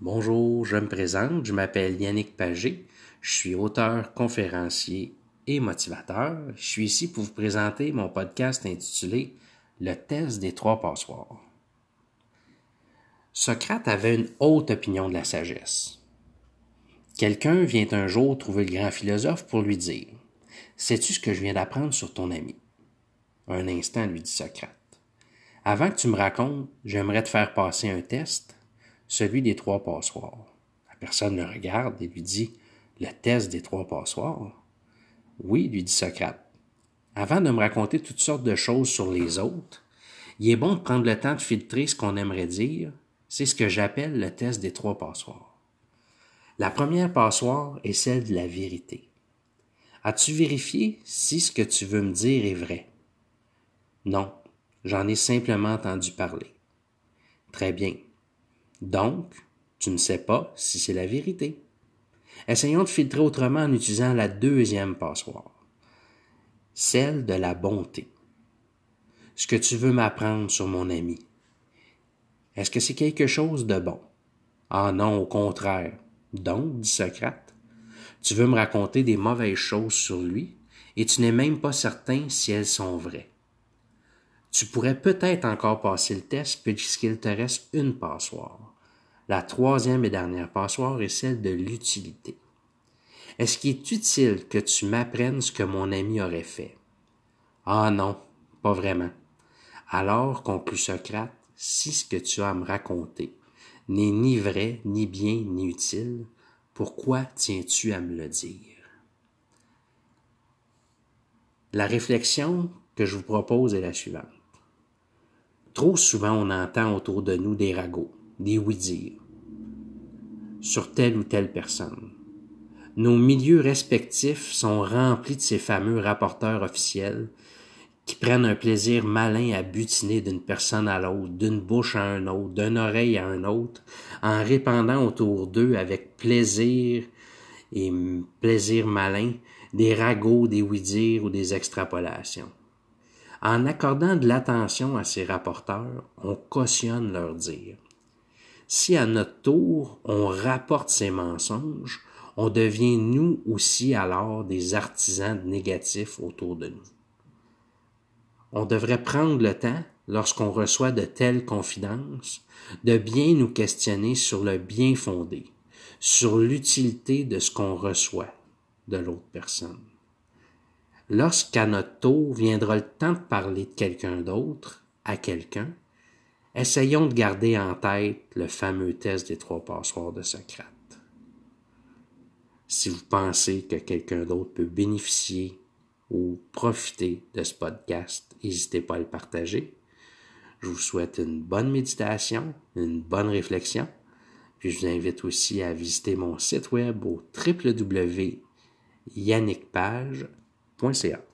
Bonjour, je me présente, je m'appelle Yannick Pagé, je suis auteur, conférencier et motivateur. Je suis ici pour vous présenter mon podcast intitulé Le test des trois passoires. Socrate avait une haute opinion de la sagesse. Quelqu'un vient un jour trouver le grand philosophe pour lui dire Sais-tu ce que je viens d'apprendre sur ton ami Un instant, lui dit Socrate. Avant que tu me racontes, j'aimerais te faire passer un test celui des trois passoires. La personne le regarde et lui dit Le test des trois passoires Oui, lui dit Socrate. Avant de me raconter toutes sortes de choses sur les autres, il est bon de prendre le temps de filtrer ce qu'on aimerait dire. C'est ce que j'appelle le test des trois passoires. La première passoire est celle de la vérité. As-tu vérifié si ce que tu veux me dire est vrai? Non, j'en ai simplement entendu parler. Très bien. Donc, tu ne sais pas si c'est la vérité. Essayons de filtrer autrement en utilisant la deuxième passoire, celle de la bonté. Ce que tu veux m'apprendre sur mon ami, est-ce que c'est quelque chose de bon? Ah non, au contraire. Donc, dit Socrate, tu veux me raconter des mauvaises choses sur lui et tu n'es même pas certain si elles sont vraies. Tu pourrais peut-être encore passer le test puisqu'il te reste une passoire. La troisième et dernière passoire est celle de l'utilité. Est-ce qu'il est utile que tu m'apprennes ce que mon ami aurait fait? Ah non, pas vraiment. Alors, conclut Socrate, si ce que tu as à me raconter n'est ni vrai, ni bien, ni utile, pourquoi tiens-tu à me le dire? La réflexion que je vous propose est la suivante. Trop souvent, on entend autour de nous des ragots, des oui-dire sur telle ou telle personne. Nos milieux respectifs sont remplis de ces fameux rapporteurs officiels qui prennent un plaisir malin à butiner d'une personne à l'autre, d'une bouche à un autre, d'une oreille à un autre, en répandant autour d'eux avec plaisir et plaisir malin des ragots, des oui-dire ou des extrapolations. En accordant de l'attention à ces rapporteurs, on cautionne leurs dires. Si à notre tour on rapporte ces mensonges, on devient nous aussi alors des artisans négatifs autour de nous. On devrait prendre le temps, lorsqu'on reçoit de telles confidences, de bien nous questionner sur le bien fondé, sur l'utilité de ce qu'on reçoit de l'autre personne lorsqu'à notre tour viendra le temps de parler de quelqu'un d'autre à quelqu'un, essayons de garder en tête le fameux test des trois passoires de Socrate. Si vous pensez que quelqu'un d'autre peut bénéficier ou profiter de ce podcast, n'hésitez pas à le partager. Je vous souhaite une bonne méditation, une bonne réflexion. Puis je vous invite aussi à visiter mon site web au www.yannickpage.com .ca